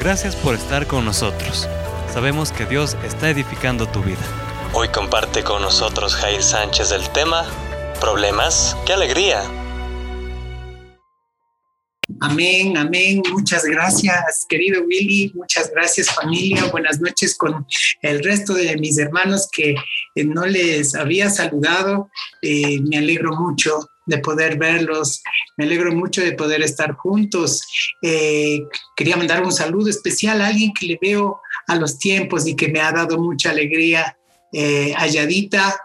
Gracias por estar con nosotros. Sabemos que Dios está edificando tu vida. Hoy comparte con nosotros Jair Sánchez el tema Problemas, qué alegría. Amén, amén. Muchas gracias, querido Willy. Muchas gracias, familia. Buenas noches con el resto de mis hermanos que eh, no les había saludado. Eh, me alegro mucho de poder verlos. Me alegro mucho de poder estar juntos. Eh, quería mandar un saludo especial a alguien que le veo a los tiempos y que me ha dado mucha alegría eh,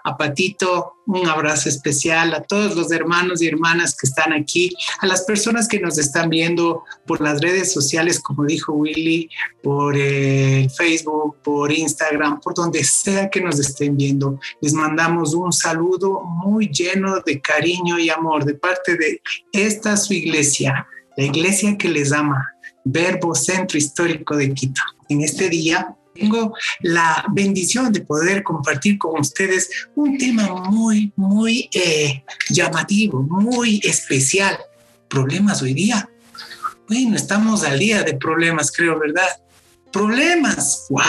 a Patito, un abrazo especial a todos los hermanos y hermanas que están aquí, a las personas que nos están viendo por las redes sociales, como dijo Willy, por eh, Facebook, por Instagram, por donde sea que nos estén viendo. Les mandamos un saludo muy lleno de cariño y amor de parte de esta su iglesia, la iglesia que les ama, Verbo Centro Histórico de Quito. En este día tengo la bendición de poder compartir con ustedes un tema muy, muy eh, llamativo, muy especial. Problemas hoy día. Bueno, estamos al día de problemas, creo, ¿verdad? Problemas. ¡Wow!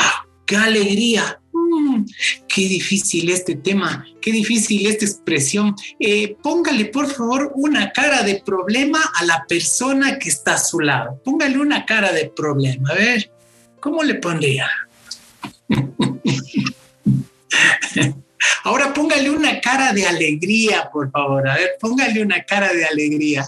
¡Qué alegría! Mm, qué difícil este tema, qué difícil esta expresión. Eh, póngale, por favor, una cara de problema a la persona que está a su lado. Póngale una cara de problema. A ver, ¿cómo le pondría? Ahora póngale una cara de alegría, por favor. A ver, póngale una cara de alegría.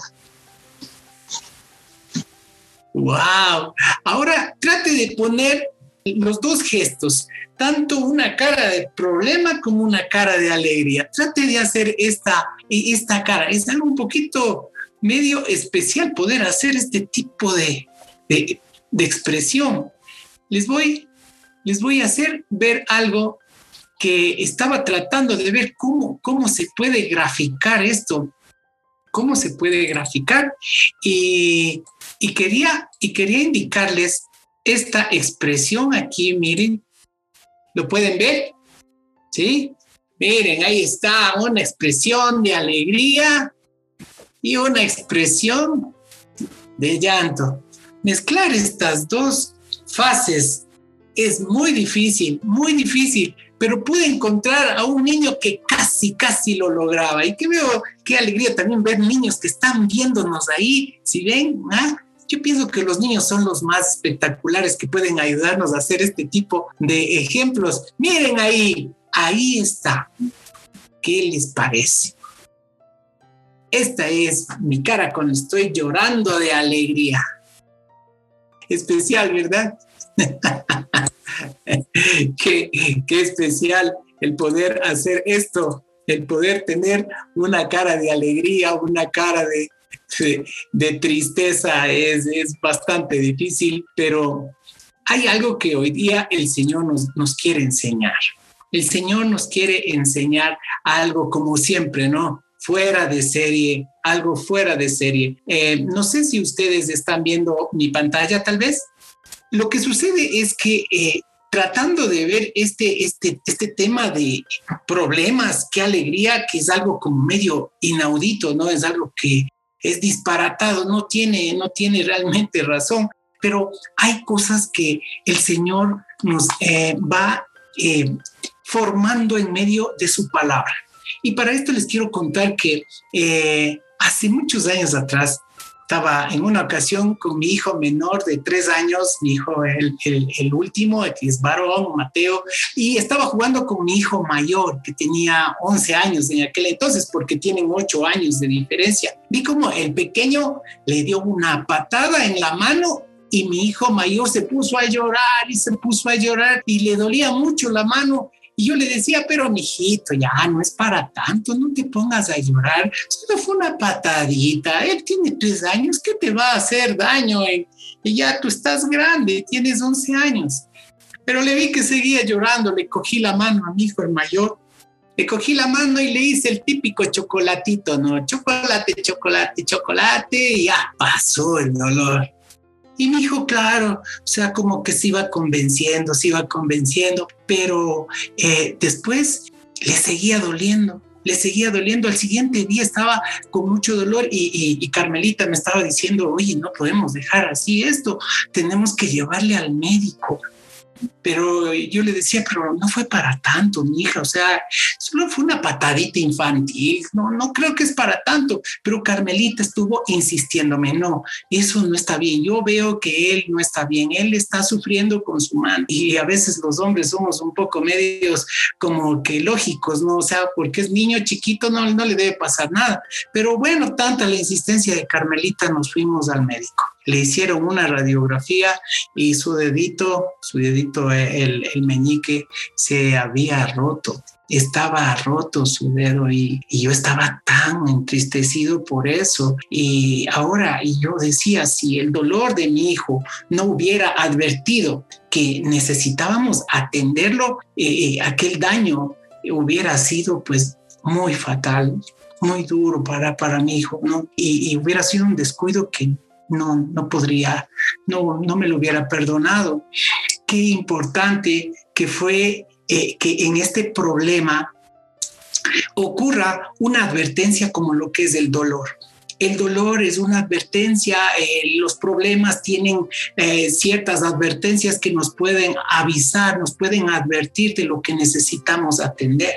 Wow. Ahora trate de poner los dos gestos, tanto una cara de problema como una cara de alegría. Trate de hacer esta, esta cara. Es algo un poquito medio especial poder hacer este tipo de, de, de expresión. Les voy les voy a hacer ver algo que estaba tratando de ver cómo, cómo se puede graficar esto, cómo se puede graficar y, quería, y quería indicarles esta expresión aquí, miren, ¿lo pueden ver? ¿Sí? Miren, ahí está una expresión de alegría y una expresión de llanto. Mezclar estas dos fases es muy difícil, muy difícil, pero pude encontrar a un niño que casi, casi lo lograba. Y que veo, qué alegría también ver niños que están viéndonos ahí. Si ven, ¿ah? yo pienso que los niños son los más espectaculares que pueden ayudarnos a hacer este tipo de ejemplos. Miren ahí, ahí está. ¿Qué les parece? Esta es mi cara cuando estoy llorando de alegría. Especial, ¿verdad? qué, especial el poder hacer esto, el poder tener una cara de alegría, una cara de, de, tristeza, es, es bastante difícil, pero hay algo que hoy día el Señor nos, nos quiere enseñar. El Señor nos quiere enseñar algo como siempre, ¿no? fuera de serie, algo fuera de serie. Eh, no sé si ustedes están viendo mi pantalla, tal vez. Lo que sucede es que eh, tratando de ver este, este, este tema de problemas, qué alegría, que es algo como medio inaudito, ¿no? Es algo que es disparatado, no tiene, no tiene realmente razón, pero hay cosas que el Señor nos eh, va eh, formando en medio de su palabra. Y para esto les quiero contar que hace muchos años atrás, estaba en una ocasión con mi hijo menor de tres años, mi hijo el, el, último, que es varón, Mateo, y estaba jugando con mi hijo mayor, que tenía 11 años en aquel entonces, porque tienen 8 años de diferencia. Vi como el pequeño le dio una patada en la mano y mi hijo mayor se puso a llorar y se puso a llorar y le dolía mucho la mano y yo le decía, pero mijito, ya no es para tanto, no te pongas a llorar. Solo fue una patadita. Él tiene tres años, ¿qué te va a hacer daño? Y ya tú estás grande, tienes 11 años. Pero le vi que seguía llorando, le cogí la mano a mi hijo el mayor, le cogí la mano y le hice el típico chocolatito, ¿no? Chocolate, chocolate, chocolate, y ya pasó el dolor. Y mi hijo, claro, o sea, como que se iba convenciendo, se iba convenciendo, pero eh, después le seguía doliendo. le seguía doliendo. Al siguiente día estaba con mucho dolor y, y, Carmelita me estaba diciendo, oye, no podemos dejar así esto, tenemos que llevarle al médico. Pero yo le decía, pero no fue para tanto, mi hija, o sea, solo fue una patadita infantil, no, no creo que es para tanto, pero Carmelita estuvo insistiéndome, no, eso no está bien, yo veo que él no está bien, él está sufriendo con su mano y a veces los hombres somos un poco medios como que lógicos, ¿no? O sea, porque es niño chiquito, no, no le debe pasar nada, pero bueno, tanta la insistencia de Carmelita, nos fuimos al médico le hicieron una radiografía y su dedito, su dedito, el, el meñique, se había roto estaba roto su dedo y, y, yo estaba tan entristecido por eso. Y ahora, y yo decía, si el dolor de mi hijo no hubiera advertido que necesitábamos atenderlo, eh, eh, aquel daño hubiera sido pues muy fatal, muy duro para, para mi hijo, ¿no? Y, y hubiera sido un descuido que no, no podría, no, no me lo hubiera perdonado. Qué importante que fue eh, que en este problema ocurra una advertencia como lo que es el dolor. El dolor es una advertencia, eh, los problemas tienen eh, ciertas advertencias que nos pueden avisar, nos pueden advertir de lo que necesitamos atender.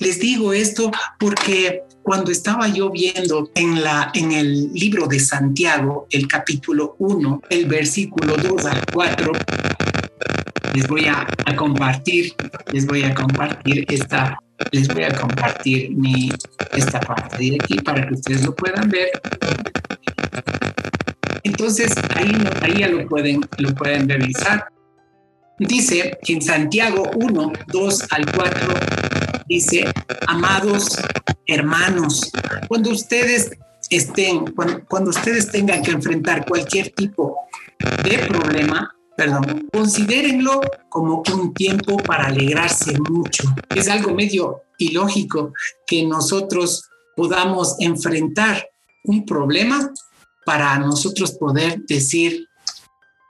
Les digo esto porque cuando estaba yo viendo en, la, en el libro de Santiago, el capítulo 1, el versículo 2 al 4, les voy a, compartir, les voy a compartir esta, les voy a compartir mi, esta parte de aquí para que ustedes lo puedan ver. Entonces, ahí, ahí ya lo pueden, lo pueden revisar. Dice en Santiago 1, 2 al 4, dice, amados hermanos, cuando ustedes estén, cuando, ustedes tengan que enfrentar cualquier tipo de problema, perdón, considérenlo como un tiempo para alegrarse mucho. Es algo medio ilógico que nosotros podamos enfrentar un problema para nosotros poder decir,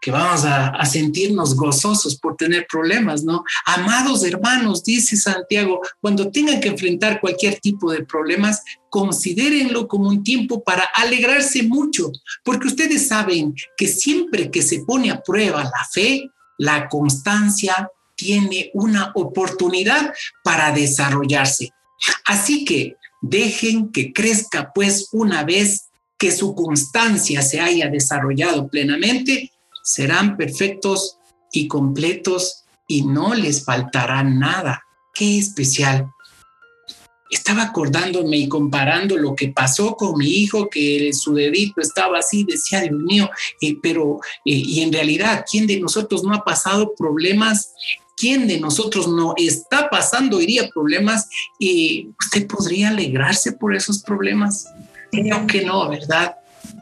que vamos a, sentirnos gozosos por tener problemas, ¿no? Amados hermanos, dice Santiago, cuando tengan que enfrentar cualquier tipo de problemas, considérenlo como un tiempo para alegrarse mucho, porque ustedes saben que siempre que se pone a prueba la fe, la constancia tiene una oportunidad para desarrollarse. Así que dejen que crezca pues una vez que su constancia se haya desarrollado plenamente, serán perfectos y completos y no les faltará nada. Qué especial. Estaba acordándome y comparando lo que pasó con mi hijo, que su dedito estaba así, decía, Dios mío, eh, pero, eh, y en realidad, ¿quién de nosotros no ha pasado problemas ¿Quién de nosotros no está pasando hoy día problemas y usted podría alegrarse por esos problemas? Creo que no, ¿verdad?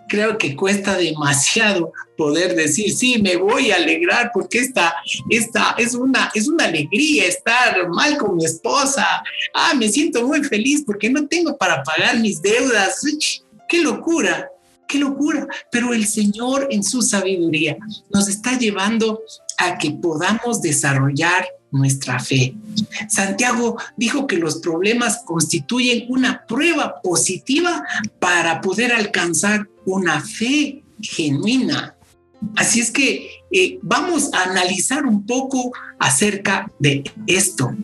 Creo que cuesta demasiado poder decir, sí, me voy a alegrar porque esta, esta es, una, es una alegría estar mal con mi esposa. Ah, me siento muy feliz porque no tengo para pagar mis deudas. ¡Qué locura! ¡Qué locura! Pero el Señor en su sabiduría nos está llevando a que podamos desarrollar nuestra fe. Santiago dijo que los problemas constituyen una prueba positiva para poder alcanzar una fe genuina. Así es que eh, vamos a analizar un poco acerca de esto.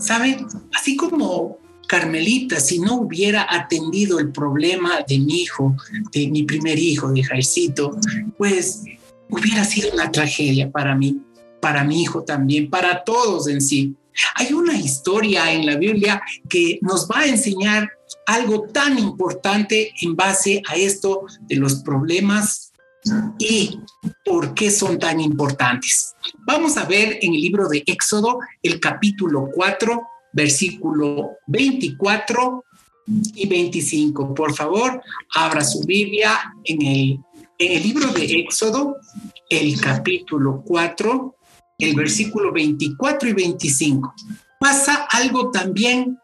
¿Saben? Así como Carmelita, si no hubiera atendido el problema de mi hijo, de mi primer hijo, de Jaircito, pues hubiera sido una tragedia para mí para mi hijo también, para todos en sí. Hay una historia en la Biblia que nos va a enseñar algo tan importante en base a esto de los problemas y por qué son tan importantes. Vamos a ver en el libro de Éxodo el capítulo 4, versículo 24 y 25. Por favor, abra su Biblia en el, en el libro de Éxodo, el capítulo 4, el versículo 24 y 25. Pasa algo también,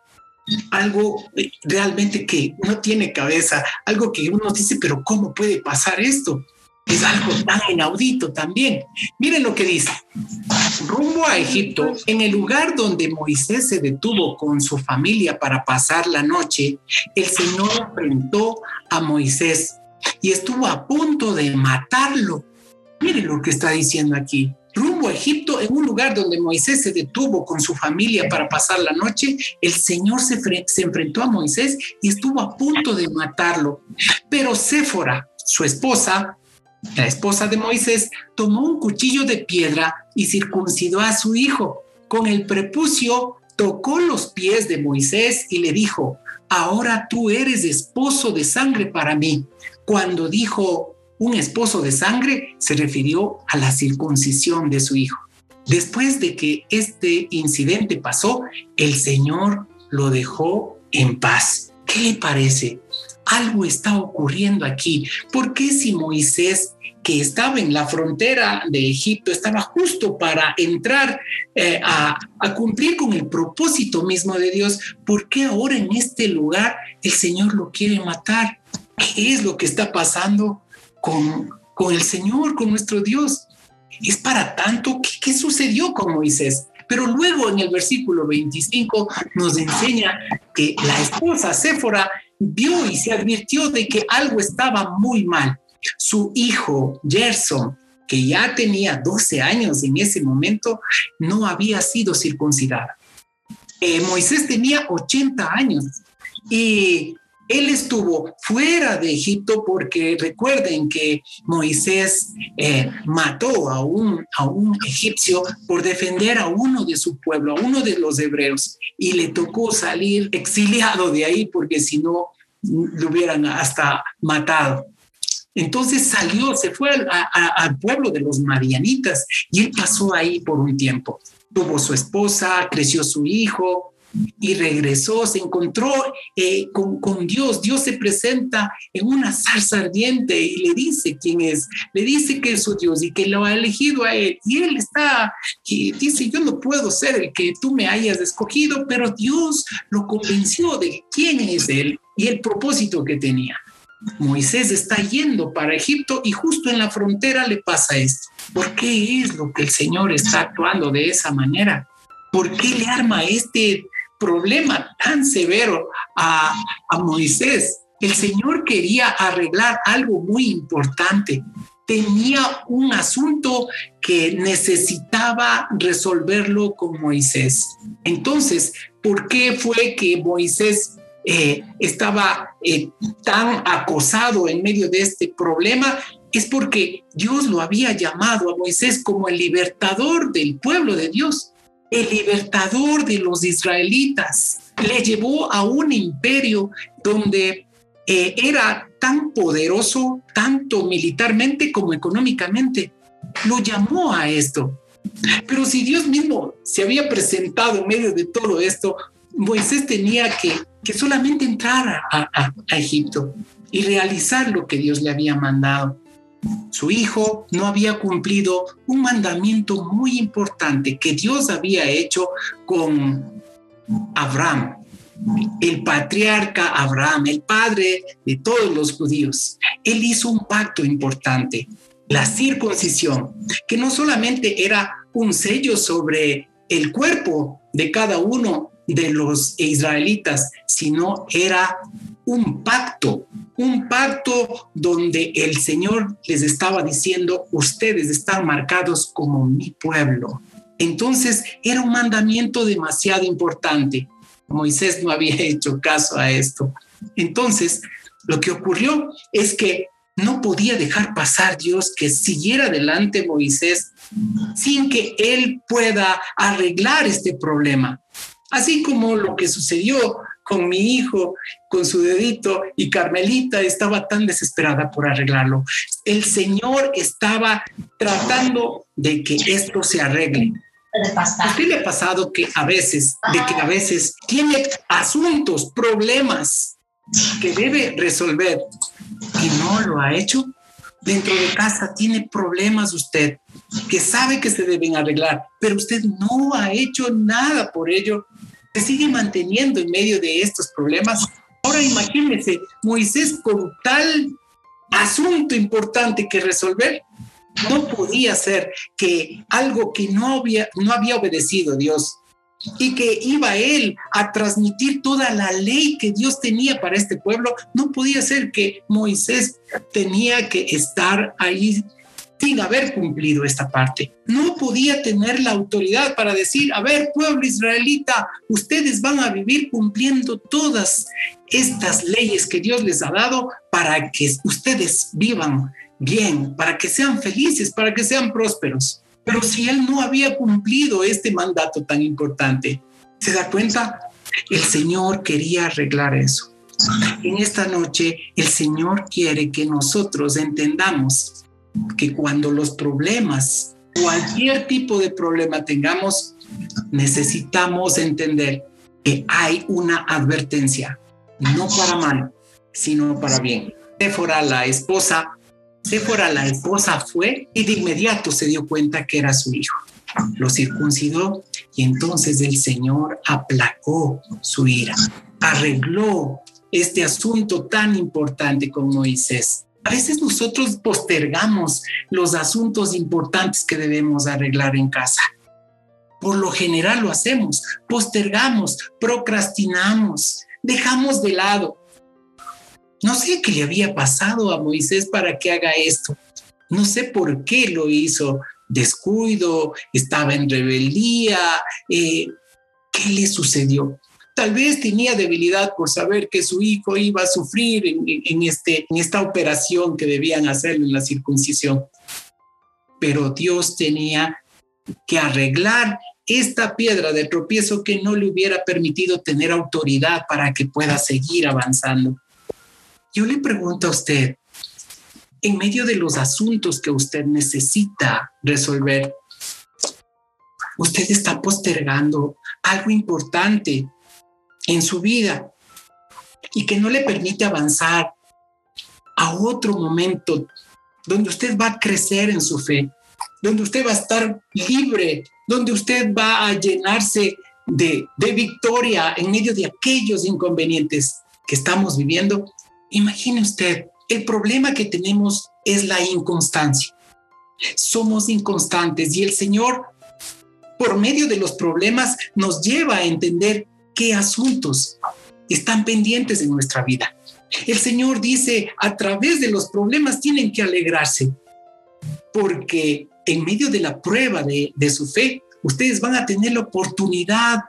algo realmente que no tiene cabeza, algo que uno dice, pero ¿cómo puede pasar esto? Es algo tan inaudito también. Miren lo que dice. Rumbo a Egipto, en el lugar donde Moisés se detuvo con su familia para pasar la noche, el Señor enfrentó a Moisés y estuvo a punto de matarlo. Miren lo que está diciendo aquí. Rumbo a Egipto, en un lugar donde Moisés se detuvo con su familia para pasar la noche, el Señor se, enfrentó a Moisés y estuvo a punto de matarlo. Pero Séfora, su esposa, la esposa de Moisés, tomó un cuchillo de piedra y circuncidó a su hijo. Con el prepucio tocó los pies de Moisés y le dijo, ahora tú eres esposo de sangre para mí. Cuando dijo un esposo de sangre, se refirió a la circuncisión de su hijo. Después de que este incidente pasó, el Señor lo dejó en paz. ¿Qué le parece? algo está ocurriendo aquí. ¿Por qué si Moisés, que estaba en la frontera de Egipto, estaba justo para entrar eh, a, cumplir con el propósito mismo de Dios, ¿por qué ahora en este lugar el Señor lo quiere matar? ¿Qué es lo que está pasando con, con el Señor, con nuestro Dios? Es para tanto, ¿qué, qué sucedió con Moisés? Pero luego en el versículo 25 nos enseña que la esposa Séfora vio y se advirtió de que algo estaba muy mal. Su hijo, Gerson, que ya tenía 12 años en ese momento, no había sido circuncidado. Eh, Moisés tenía 80 años y él estuvo fuera de Egipto porque recuerden que Moisés eh, mató a un, a un egipcio por defender a uno de su pueblo, a uno de los hebreos, y le tocó salir exiliado de ahí porque si no lo hubieran hasta matado. Entonces salió, se fue al, pueblo de los Marianitas y él pasó ahí por un tiempo. Tuvo su esposa, creció su hijo, y regresó, se encontró eh, con, con, Dios. Dios se presenta en una zarza ardiente y le dice quién es, le dice que es su Dios y que lo ha elegido a él. Y él está, y dice, yo no puedo ser el que tú me hayas escogido, pero Dios lo convenció de quién es él y el propósito que tenía. Moisés está yendo para Egipto y justo en la frontera le pasa esto. ¿Por qué es lo que el Señor está actuando de esa manera? ¿Por qué le arma este problema tan severo a, Moisés. El Señor quería arreglar algo muy importante. Tenía un asunto que necesitaba resolverlo con Moisés. Entonces, ¿por qué fue que Moisés eh, estaba eh, tan acosado en medio de este problema? Es porque Dios lo había llamado a Moisés como el libertador del pueblo de Dios el libertador de los israelitas. Le llevó a un imperio donde eh, era tan poderoso, tanto militarmente como económicamente. Lo llamó a esto. Pero si Dios mismo se había presentado en medio de todo esto, Moisés tenía que, que solamente entrar a Egipto y realizar lo que Dios le había mandado. Su hijo no había cumplido un mandamiento muy importante que Dios había hecho con Abraham, el patriarca Abraham, el padre de todos los judíos. Él hizo un pacto importante, la circuncisión, que no solamente era un sello sobre el cuerpo de cada uno de los israelitas, sino era un pacto, un pacto donde el Señor les estaba diciendo, ustedes están marcados como mi pueblo. Entonces era un mandamiento demasiado importante. Moisés no había hecho caso a esto. Entonces, lo que ocurrió es que no podía dejar pasar Dios que siguiera adelante Moisés sin que él pueda arreglar este problema. Así como lo que sucedió con mi hijo, con su dedito, y Carmelita estaba tan desesperada por arreglarlo. El Señor estaba tratando de que esto se arregle. ¿A qué le ha pasado que a veces, de que a veces tiene asuntos, problemas que debe resolver y no lo ha hecho? Dentro de casa tiene problemas usted que sabe que se deben arreglar, pero usted no ha hecho nada por ello se sigue manteniendo en medio de estos problemas. Ahora imagínense, Moisés con tal asunto importante que resolver, no podía ser que algo que no había, no había obedecido Dios y que iba él a transmitir toda la ley que Dios tenía para este pueblo, no podía ser que Moisés tenía que estar ahí sin haber cumplido esta parte. No podía tener la autoridad para decir, a ver, pueblo israelita, ustedes van a vivir cumpliendo todas estas leyes que Dios les ha dado para que ustedes vivan bien, para que sean felices, para que sean prósperos. Pero si él no había cumplido este mandato tan importante, ¿se da cuenta? El Señor quería arreglar eso. En esta noche el Señor quiere que nosotros entendamos que cuando los problemas, cualquier tipo de problema tengamos, necesitamos entender que hay una advertencia, no para mal, sino para bien. Séfora, la esposa, la esposa, fue y de inmediato se dio cuenta que era su hijo. Lo circuncidó y entonces el Señor aplacó su ira, arregló este asunto tan importante con Moisés. A veces nosotros postergamos los asuntos importantes que debemos arreglar en casa. Por lo general lo hacemos, postergamos, procrastinamos, dejamos de lado. No sé qué le había pasado a Moisés para que haga esto. No sé por qué lo hizo. Descuido, estaba en rebeldía. Eh, ¿Qué le sucedió? Tal vez tenía debilidad por saber que su hijo iba a sufrir en, este, en esta operación que debían hacer en la circuncisión. Pero Dios tenía que arreglar esta piedra de tropiezo que no le hubiera permitido tener autoridad para que pueda seguir avanzando. Yo le pregunto a usted, en medio de los asuntos que usted necesita resolver, usted está postergando algo importante en su vida y que no le permite avanzar a otro momento donde usted va a crecer en su fe, donde usted va a estar libre, donde usted va a llenarse de, de victoria en medio de aquellos inconvenientes que estamos viviendo. Imagine usted, el problema que tenemos es la inconstancia. Somos inconstantes y el Señor, por medio de los problemas, nos lleva a entender qué asuntos están pendientes en nuestra vida. El Señor dice, a través de los problemas tienen que alegrarse, porque en medio de la prueba de, su fe, ustedes van a tener la oportunidad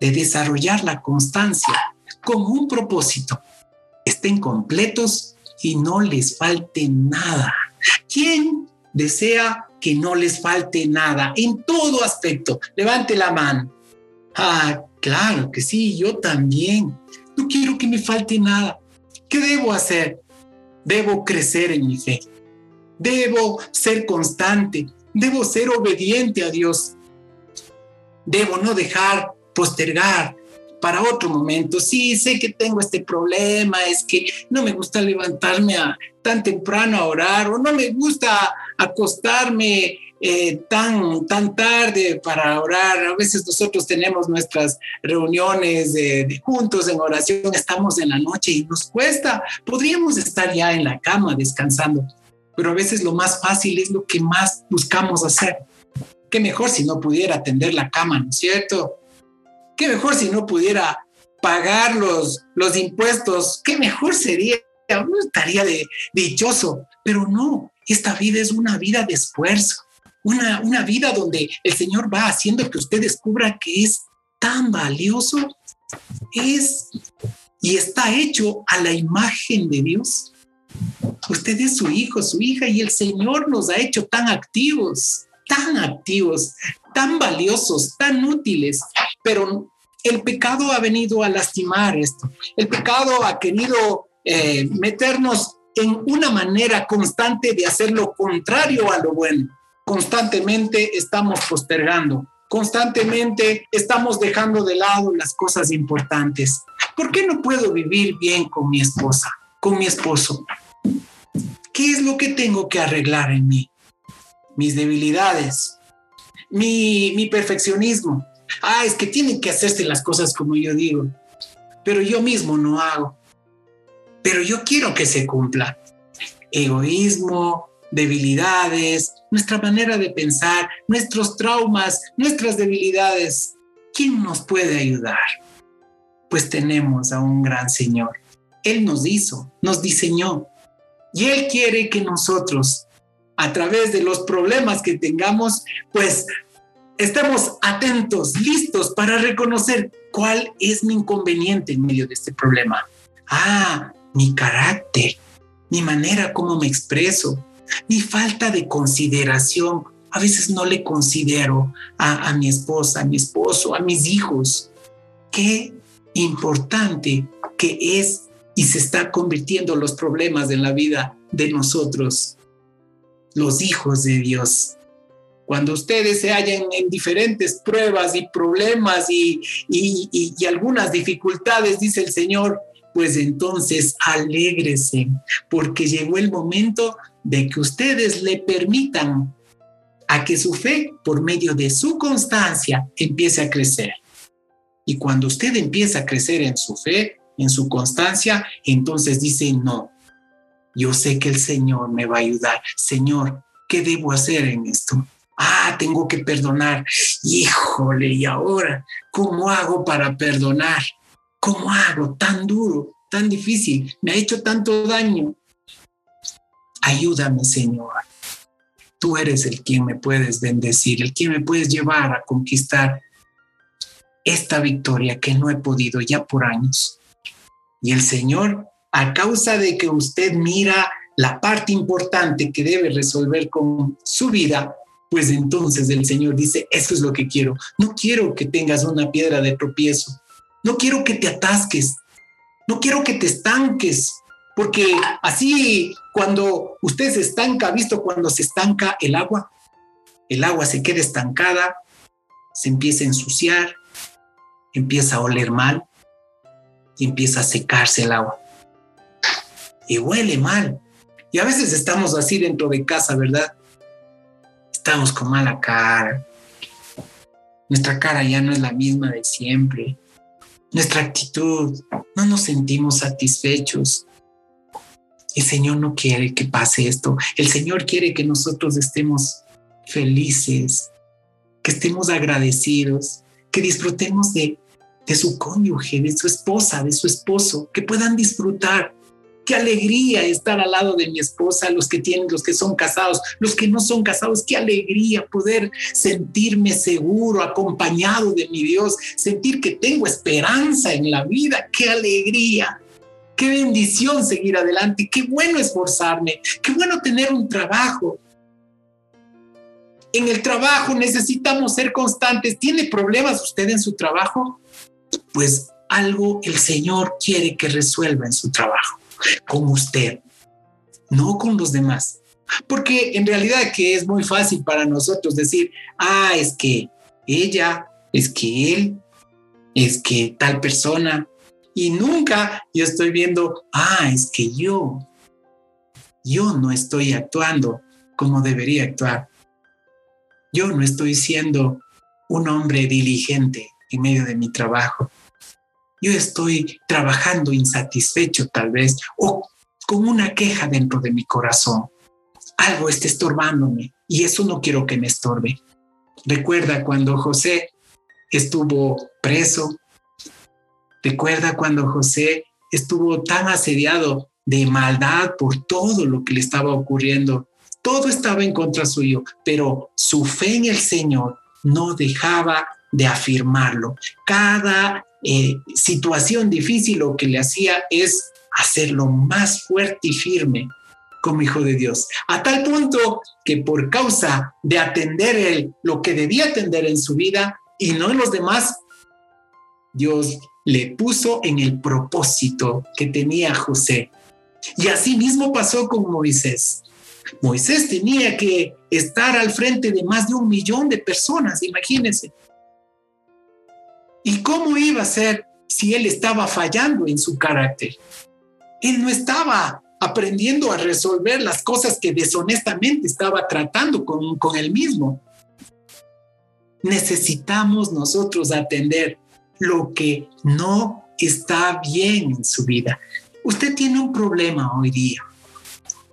de desarrollar la constancia con un propósito. Estén completos y no les falte nada. ¿Quién desea que no les falte nada en todo aspecto? Levante la mano. Ah, claro que sí, yo también. No quiero que me falte nada. ¿Qué debo hacer? Debo crecer en mi fe. Debo ser constante. Debo ser obediente a Dios. Debo no dejar postergar para otro momento. Sí, sé que tengo este problema, es que no me gusta levantarme tan temprano a orar o no me gusta acostarme eh, tan, tan tarde para orar. A veces nosotros tenemos nuestras reuniones de, juntos en oración, estamos en la noche y nos cuesta. Podríamos estar ya en la cama descansando, pero a veces lo más fácil es lo que más buscamos hacer. Qué mejor si no pudiera atender la cama, ¿no es cierto? Qué mejor si no pudiera pagar los, los impuestos. Qué mejor sería. Uno estaría de, dichoso, pero no, esta vida es una vida de esfuerzo una, vida donde el Señor va haciendo que usted descubra que es tan valioso, es y está hecho a la imagen de Dios. Usted es su hijo, su hija, y el Señor nos ha hecho tan activos, tan activos, tan valiosos, tan útiles, pero el pecado ha venido a lastimar esto. El pecado ha querido eh, meternos en una manera constante de hacer lo contrario a lo bueno constantemente estamos postergando, constantemente estamos dejando de lado las cosas importantes. ¿Por qué no puedo vivir bien con mi esposa, con mi esposo? ¿Qué es lo que tengo que arreglar en mí? Mis debilidades, mi, mi perfeccionismo. Ah, es que tienen que hacerse las cosas como yo digo, pero yo mismo no hago. Pero yo quiero que se cumpla egoísmo, debilidades, nuestra manera de pensar, nuestros traumas, nuestras debilidades. ¿Quién nos puede ayudar? Pues tenemos a un gran Señor. Él nos hizo, nos diseñó. Y Él quiere que nosotros, a través de los problemas que tengamos, pues estemos atentos, listos para reconocer cuál es mi inconveniente en medio de este problema. Ah, mi carácter, mi manera como me expreso, mi falta de consideración. A veces no le considero a, mi esposa, a mi esposo, a mis hijos. Qué importante que es y se está convirtiendo los problemas en la vida de nosotros, los hijos de Dios. Cuando ustedes se hallan en diferentes pruebas y problemas y, y algunas dificultades, dice el Señor, pues entonces alégrese, porque llegó el momento de que ustedes le permitan a que su fe, por medio de su constancia, empiece a crecer. Y cuando usted empieza a crecer en su fe, en su constancia, entonces dice, no, yo sé que el Señor me va a ayudar. Señor, ¿qué debo hacer en esto? Ah, tengo que perdonar. Híjole, ¿y ahora cómo hago para perdonar? ¿Cómo hago? Tan duro, tan difícil, me ha hecho tanto daño. Ayúdame, Señor. Tú eres el quien me puedes bendecir, el quien me puedes llevar a conquistar esta victoria que no he podido ya por años. Y el Señor, a causa de que usted mira la parte importante que debe resolver con su vida, pues entonces el Señor dice, eso es lo que quiero. No quiero que tengas una piedra de tropiezo. No quiero que te atasques. No quiero que te estanques. Porque así cuando usted se estanca, visto cuando se estanca el agua, el agua se queda estancada, se empieza a ensuciar, empieza a oler mal y empieza a secarse el agua. Y huele mal. Y a veces estamos así dentro de casa, ¿verdad? Estamos con mala cara. Nuestra cara ya no es la misma de siempre. Nuestra actitud, no nos sentimos satisfechos. El Señor no quiere que pase esto. El Señor quiere que nosotros estemos felices, que estemos agradecidos, que disfrutemos de su cónyuge, de su esposa, de su esposo, que puedan disfrutar. Qué alegría estar al lado de mi esposa, los que tienen, los que son casados, los que no son casados, qué alegría poder sentirme seguro, acompañado de mi Dios, sentir que tengo esperanza en la vida, qué alegría. Qué bendición seguir adelante, qué bueno esforzarme, qué bueno tener un trabajo, en el trabajo necesitamos ser constantes. ¿Tiene problemas usted en su trabajo? pues algo el Señor quiere que resuelva en su trabajo, con usted, no con los demás. Porque en realidad que es muy fácil para nosotros decir, ah, es que ella, es que él, es que tal persona, y nunca yo estoy viendo, ah, es que yo, yo no estoy actuando como debería actuar. Yo no estoy siendo un hombre diligente en medio de mi trabajo. Yo estoy trabajando insatisfecho tal vez o con una queja dentro de mi corazón. Algo está estorbándome y eso no quiero que me estorbe. Recuerda cuando José estuvo preso. Recuerda cuando José estuvo tan asediado de maldad por todo lo que le estaba ocurriendo. Todo estaba en contra suyo, pero su fe en el Señor no dejaba de afirmarlo. Cada eh, situación difícil lo que le hacía es hacerlo más fuerte y firme como hijo de Dios, a tal punto que por causa de atender él lo que debía atender en su vida y no en los demás, Dios le puso en el propósito que tenía José. Y así mismo pasó con Moisés. Moisés tenía que estar al frente de más de un millón de personas, imagínense. ¿Y cómo iba a ser si él estaba fallando en su carácter? Él no estaba aprendiendo a resolver las cosas que deshonestamente estaba tratando con, con él mismo. Necesitamos nosotros atender lo que no está bien en su vida. Usted tiene un problema hoy día.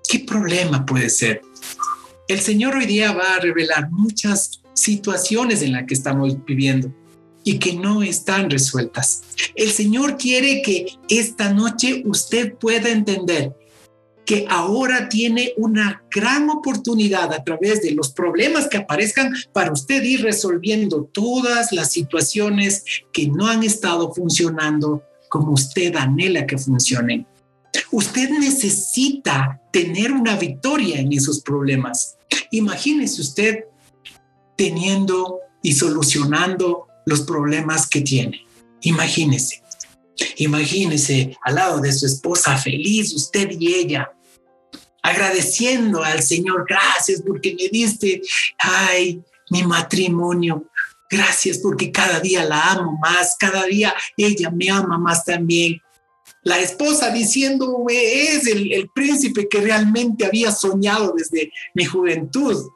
¿Qué problema puede ser? El Señor hoy día va a revelar muchas situaciones en las que estamos viviendo y que no están resueltas. El Señor quiere que esta noche usted pueda entender que ahora tiene una gran oportunidad a través de los problemas que aparezcan para usted ir resolviendo todas las situaciones que no han estado funcionando como usted anhela que funcionen. Usted necesita tener una victoria en esos problemas. Imagínese usted teniendo y solucionando los problemas que tiene. Imagínese. Imagínese al lado de su esposa feliz, usted y ella, agradeciendo al Señor, gracias porque me diste, ay, mi matrimonio. Gracias porque cada día la amo más, cada día ella me ama más también. La esposa diciendo, es el, príncipe que realmente había soñado desde mi juventud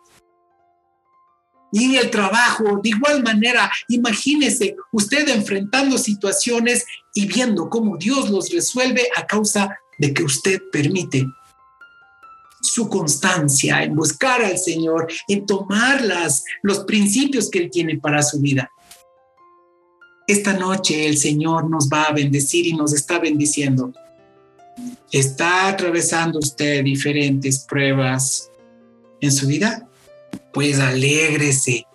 y el trabajo. De igual manera, imagínese usted enfrentando situaciones y viendo cómo Dios los resuelve a causa de que usted permite su constancia en buscar al Señor, en tomar las, los principios que Él tiene para su vida. Esta noche el Señor nos va a bendecir y nos está bendiciendo. ¿Está atravesando usted diferentes pruebas en su vida? Pues alégrese.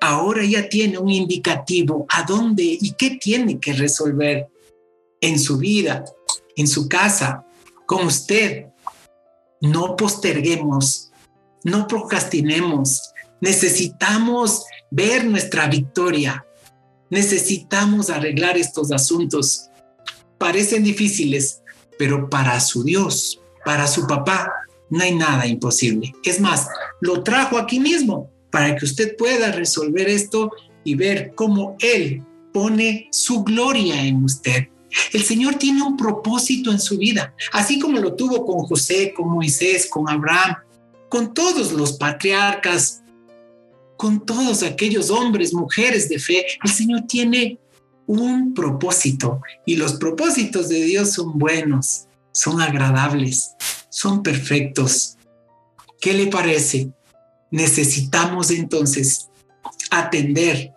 Ahora ya tiene un indicativo a dónde y qué tiene que resolver en su vida, en su casa, con usted. No posterguemos, no procrastinemos. Necesitamos ver nuestra victoria. Necesitamos arreglar estos asuntos. Parecen difíciles, pero para su Dios, para su papá, no hay nada imposible. Es más, lo trajo aquí mismo para que usted pueda resolver esto y ver cómo Él pone su gloria en usted. El Señor tiene un propósito en su vida, así como lo tuvo con José, con Moisés, con Abraham, con todos los patriarcas, con todos aquellos hombres, mujeres de fe. El Señor tiene un propósito y los propósitos de Dios son buenos, son agradables son perfectos. ¿Qué le parece? Necesitamos entonces atender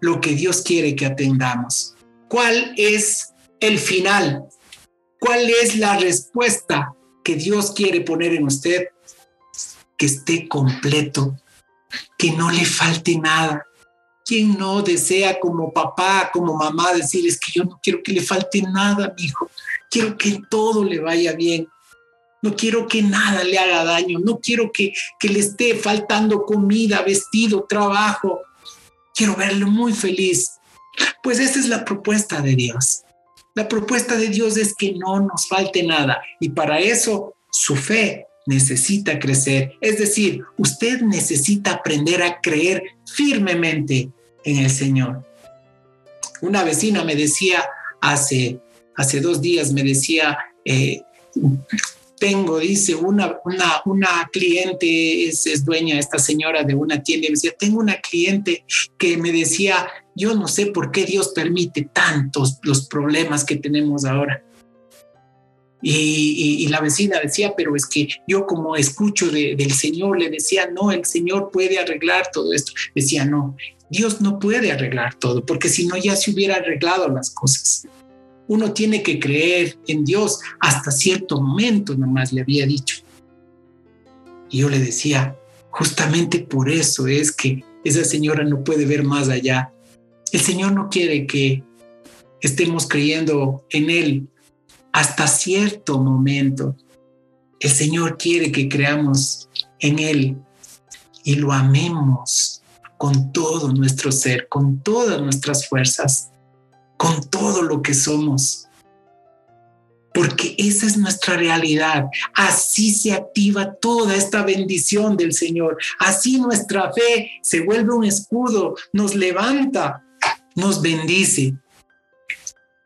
lo que Dios quiere que atendamos. ¿Cuál es el final? ¿Cuál es la respuesta que Dios quiere poner en usted? Que esté completo, que no le falte nada. ¿Quién no desea como papá, como mamá decir, es que yo no quiero que le falte nada, mi hijo? Quiero que todo le vaya bien. No quiero que nada le haga daño. No quiero que, que le esté faltando comida, vestido, trabajo. Quiero verlo muy feliz. Pues esa es la propuesta de Dios. La propuesta de Dios es que no nos falte nada. Y para eso su fe necesita crecer. Es decir, usted necesita aprender a creer firmemente en el Señor. Una vecina me decía hace, hace dos días, me decía, eh, tengo, dice, una, una, una cliente, es, es, dueña esta señora de una tienda, y me decía, tengo una cliente que me decía, yo no sé por qué Dios permite tantos los problemas que tenemos ahora. Y, y, la vecina decía, pero es que yo como escucho del Señor, le decía, no, el Señor puede arreglar todo esto. Decía, no, Dios no puede arreglar todo, porque si no ya se hubiera arreglado las cosas uno tiene que creer en Dios hasta cierto momento, nomás le había dicho. Y yo le decía, justamente por eso es que esa señora no puede ver más allá. El Señor no quiere que estemos creyendo en Él hasta cierto momento. El Señor quiere que creamos en Él y lo amemos con todo nuestro ser, con todas nuestras fuerzas con todo lo que somos. Porque esa es nuestra realidad. Así se activa toda esta bendición del Señor. Así nuestra fe se vuelve un escudo, nos levanta, nos bendice.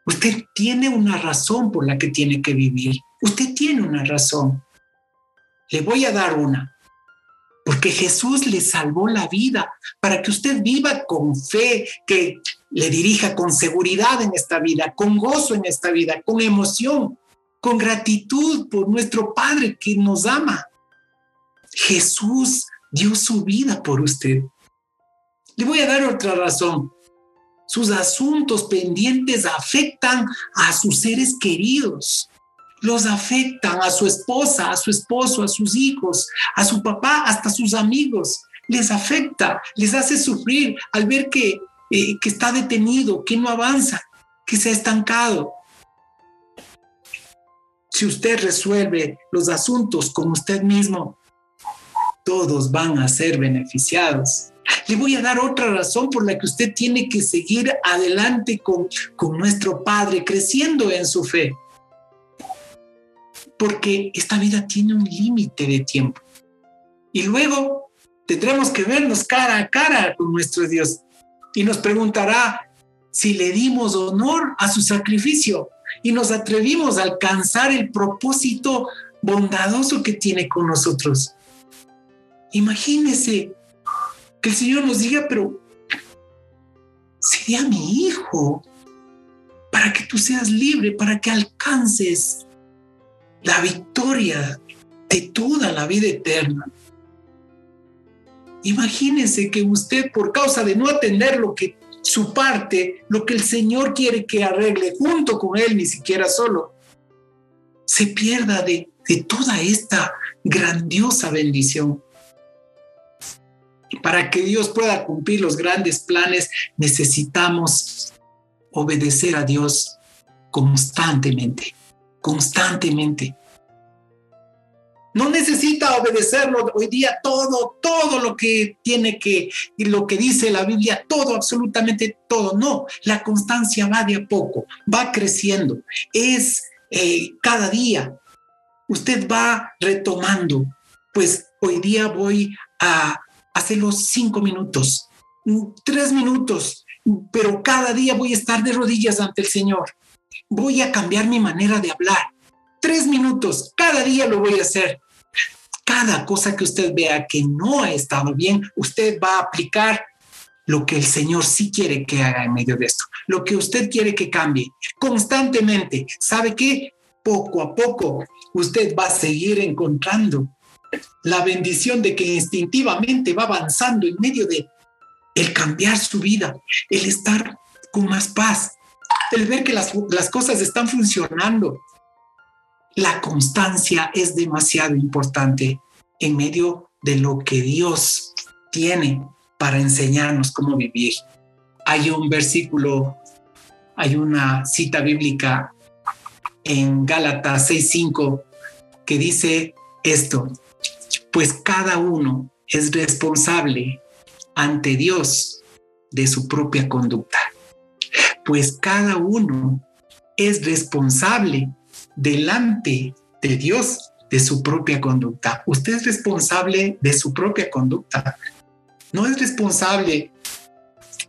Usted tiene una razón por la que tiene que vivir. Usted tiene una razón. Le voy a dar una. Porque Jesús le salvó la vida para que usted viva con fe, que le dirija con seguridad en esta vida, con gozo en esta vida, con emoción. con gratitud por nuestro Padre que nos ama. Jesús dio su vida por usted. Le voy a dar otra razón. Sus asuntos pendientes afectan a sus seres queridos. Los afectan a su esposa, a su esposo, a sus hijos, a su papá, hasta a sus amigos. Les afecta, les hace sufrir al ver que, eh, que está detenido, que no avanza, que se ha estancado. Si usted resuelve los asuntos con usted mismo, todos van a ser beneficiados. Le voy a dar otra razón por la que usted tiene que seguir adelante con, con nuestro Padre, creciendo en su fe. Porque esta vida tiene un límite de tiempo. Y luego tendremos que vernos cara a cara con nuestro Dios. Y nos preguntará si le dimos honor a su sacrificio y nos atrevimos a alcanzar el propósito bondadoso que tiene con nosotros. Imagínese que el Señor nos diga, pero sería mi hijo para que tú seas libre, para que alcances la victoria de toda la vida eterna. Imagínese que usted, por causa de no atender lo que su parte, lo que el Señor quiere que arregle junto con Él, ni siquiera solo, se pierda de, de toda esta grandiosa bendición. Para que Dios pueda cumplir los grandes planes, necesitamos obedecer a Dios constantemente, constantemente. No necesita obedecerlo hoy día todo, todo lo que tiene que, y lo que dice la Biblia, todo, absolutamente todo. No, la constancia va de a poco, va creciendo. Es eh, cada día. Usted va retomando. Pues hoy día voy a los cinco minutos, tres minutos, pero cada día voy a estar de rodillas ante el Señor. Voy a cambiar mi manera de hablar. Tres minutos, cada día lo voy a hacer. Cada cosa que usted vea que no ha estado bien, usted va a aplicar lo que el Señor sí quiere que haga en medio de esto, lo que usted quiere que cambie constantemente. ¿Sabe qué? Poco a poco usted va a seguir encontrando la bendición de que instintivamente va avanzando en medio de el cambiar su vida, el estar con más paz, el ver que las, las cosas están funcionando. La constancia es demasiado importante en medio de lo que Dios tiene para enseñarnos cómo vivir. Hay un versículo, hay una cita bíblica en Gálatas 6:5 que dice esto: pues cada uno es responsable ante Dios de su propia conducta. Pues cada uno es responsable delante de Dios de su propia conducta. Usted es responsable de su propia conducta. No es responsable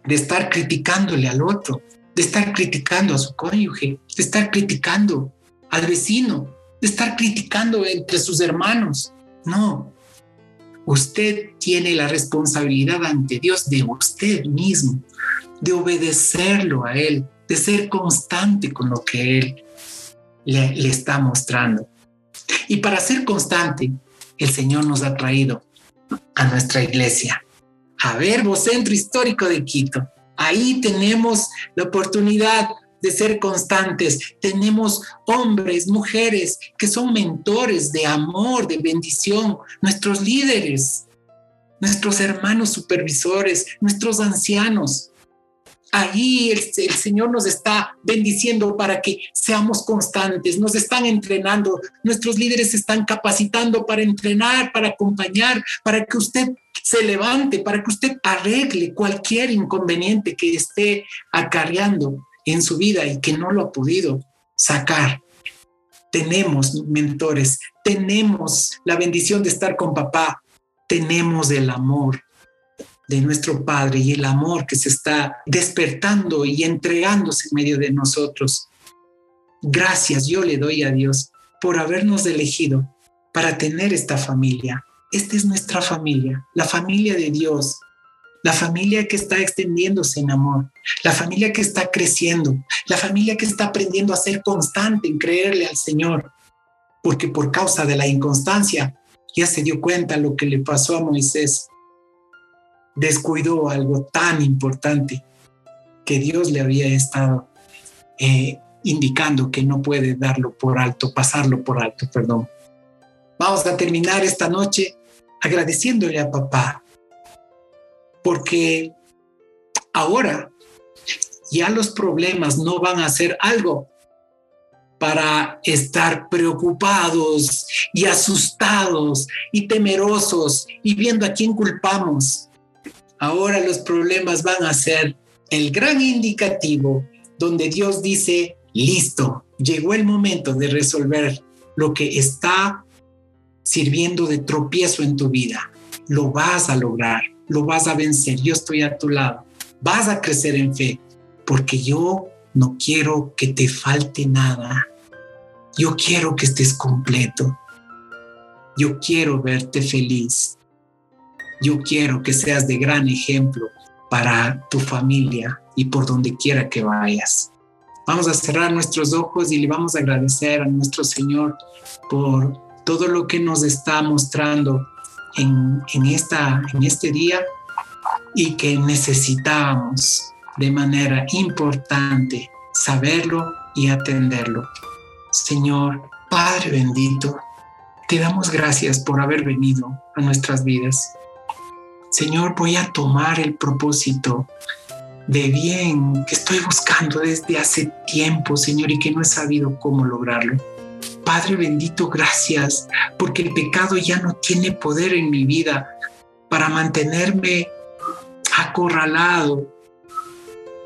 de estar criticándole al otro, de estar criticando a su cónyuge, de estar criticando al vecino, de estar criticando entre sus hermanos. No, Usted tiene la responsabilidad ante Dios de usted mismo, de obedecerlo a Él, de ser constante con lo que Él le, está mostrando. Y para ser constante, el Señor nos ha traído a nuestra iglesia, a Verbo Centro Histórico de Quito. Ahí tenemos la oportunidad de ser constantes. Tenemos hombres, mujeres que son mentores de amor, de bendición, nuestros líderes, nuestros hermanos supervisores, nuestros ancianos. Ahí el, el, Señor nos está bendiciendo para que seamos constantes, nos están entrenando, nuestros líderes están capacitando para entrenar, para acompañar, para que usted se levante, para que usted arregle cualquier inconveniente que esté acarreando en su vida y que no lo ha podido sacar. Tenemos mentores, tenemos la bendición de estar con papá, tenemos el amor de nuestro Padre y el amor que se está despertando y entregándose en medio de nosotros. Gracias yo le doy a Dios por habernos elegido para tener esta familia. Esta es nuestra familia, la familia de Dios, la familia que está extendiéndose en amor, la familia que está creciendo, la familia que está aprendiendo a ser constante en creerle al Señor, porque por causa de la inconstancia ya se dio cuenta lo que le pasó a Moisés. Descuidó algo tan importante que Dios le había estado eh, indicando que no puede darlo por alto, pasarlo por alto, perdón. Vamos a terminar esta noche agradeciéndole a papá, porque ahora ya los problemas no van a ser algo para estar preocupados y asustados y temerosos y viendo a quién culpamos. Ahora los problemas van a ser el gran indicativo donde Dios dice, listo, llegó el momento de resolver lo que está sirviendo de tropiezo en tu vida. Lo vas a lograr, lo vas a vencer. Yo estoy a tu lado. Vas a crecer en fe, porque yo no quiero que te falte nada. Yo quiero que estés completo. Yo quiero verte feliz. Yo quiero que seas de gran ejemplo para tu familia y por donde quiera que vayas. Vamos a cerrar nuestros ojos y le vamos a agradecer a nuestro Señor por todo lo que nos está mostrando en, esta, en este día y que necesitábamos de manera importante saberlo y atenderlo. Señor, Padre bendito, te damos gracias por haber venido a nuestras vidas. Señor, voy a tomar el propósito de bien que estoy buscando desde hace tiempo, Señor, y que no he sabido cómo lograrlo. Padre bendito, gracias, porque el pecado ya no tiene poder en mi vida para mantenerme acorralado.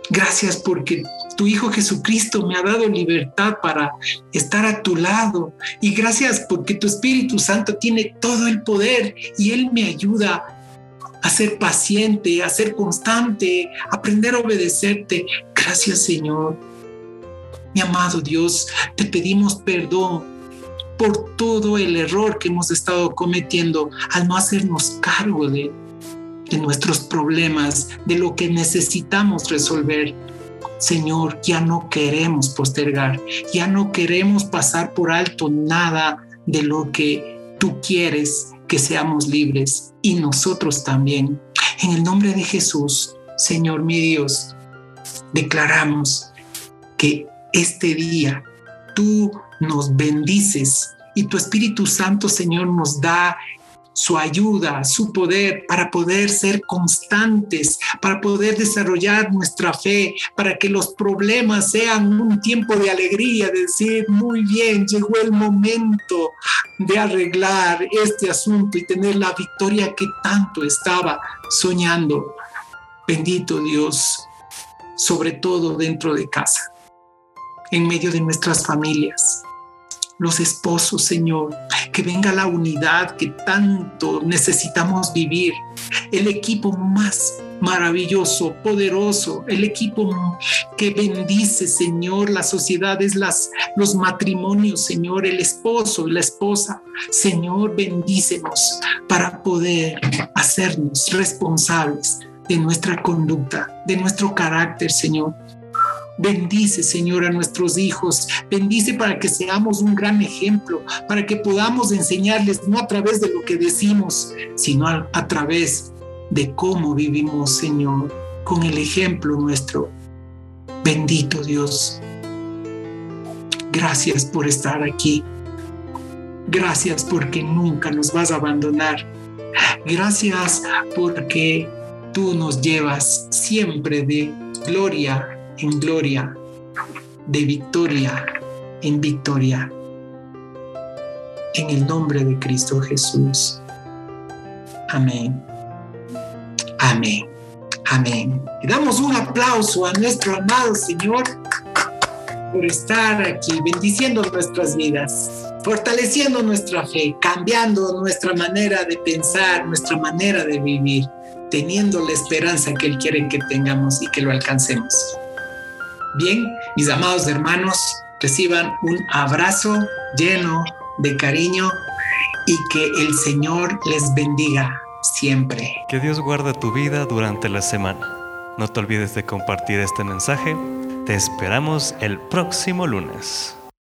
Gracias porque tu Hijo Jesucristo me ha dado libertad para estar a tu lado. Y gracias porque tu Espíritu Santo tiene todo el poder y Él me ayuda a ser paciente, a ser constante, aprender a obedecerte. Gracias Señor. Mi amado Dios, te pedimos perdón por todo el error que hemos estado cometiendo al no hacernos cargo de, de nuestros problemas, de lo que necesitamos resolver. Señor, ya no queremos postergar, ya no queremos pasar por alto nada de lo que tú quieres que seamos libres y nosotros también. En el nombre de Jesús, Señor mi Dios, declaramos que este día tú nos bendices y tu Espíritu Santo, Señor, nos da su ayuda, su poder para poder ser constantes, para poder desarrollar nuestra fe, para que los problemas sean un tiempo de alegría, de decir, muy bien, llegó el momento de arreglar este asunto y tener la victoria que tanto estaba soñando. Bendito Dios, sobre todo dentro de casa, en medio de nuestras familias los esposos, Señor, que venga la unidad que tanto necesitamos vivir, el equipo más maravilloso, poderoso, el equipo que bendice, Señor, las sociedades, las, los matrimonios, Señor, el esposo la esposa. Señor, bendícenos para poder hacernos responsables de nuestra conducta, de nuestro carácter, Señor Bendice, Señor, a nuestros hijos. Bendice para que seamos un gran ejemplo, para que podamos enseñarles no a través de lo que decimos, sino a, través de cómo vivimos, Señor, con el ejemplo nuestro. Bendito Dios. Gracias por estar aquí. Gracias porque nunca nos vas a abandonar. Gracias porque tú nos llevas siempre de gloria en gloria, de victoria en victoria. En el nombre de Cristo Jesús. Amén. Amén. Amén. Damos un aplauso a nuestro amado Señor por estar aquí, bendiciendo nuestras vidas, fortaleciendo nuestra fe, cambiando nuestra manera de pensar, nuestra manera de vivir, teniendo la esperanza que Él quiere que tengamos y que lo alcancemos. Bien, mis amados hermanos, reciban un abrazo lleno de cariño y que el Señor les bendiga siempre. Que Dios guarde tu vida durante la semana. No te olvides de compartir este mensaje. Te esperamos el próximo lunes.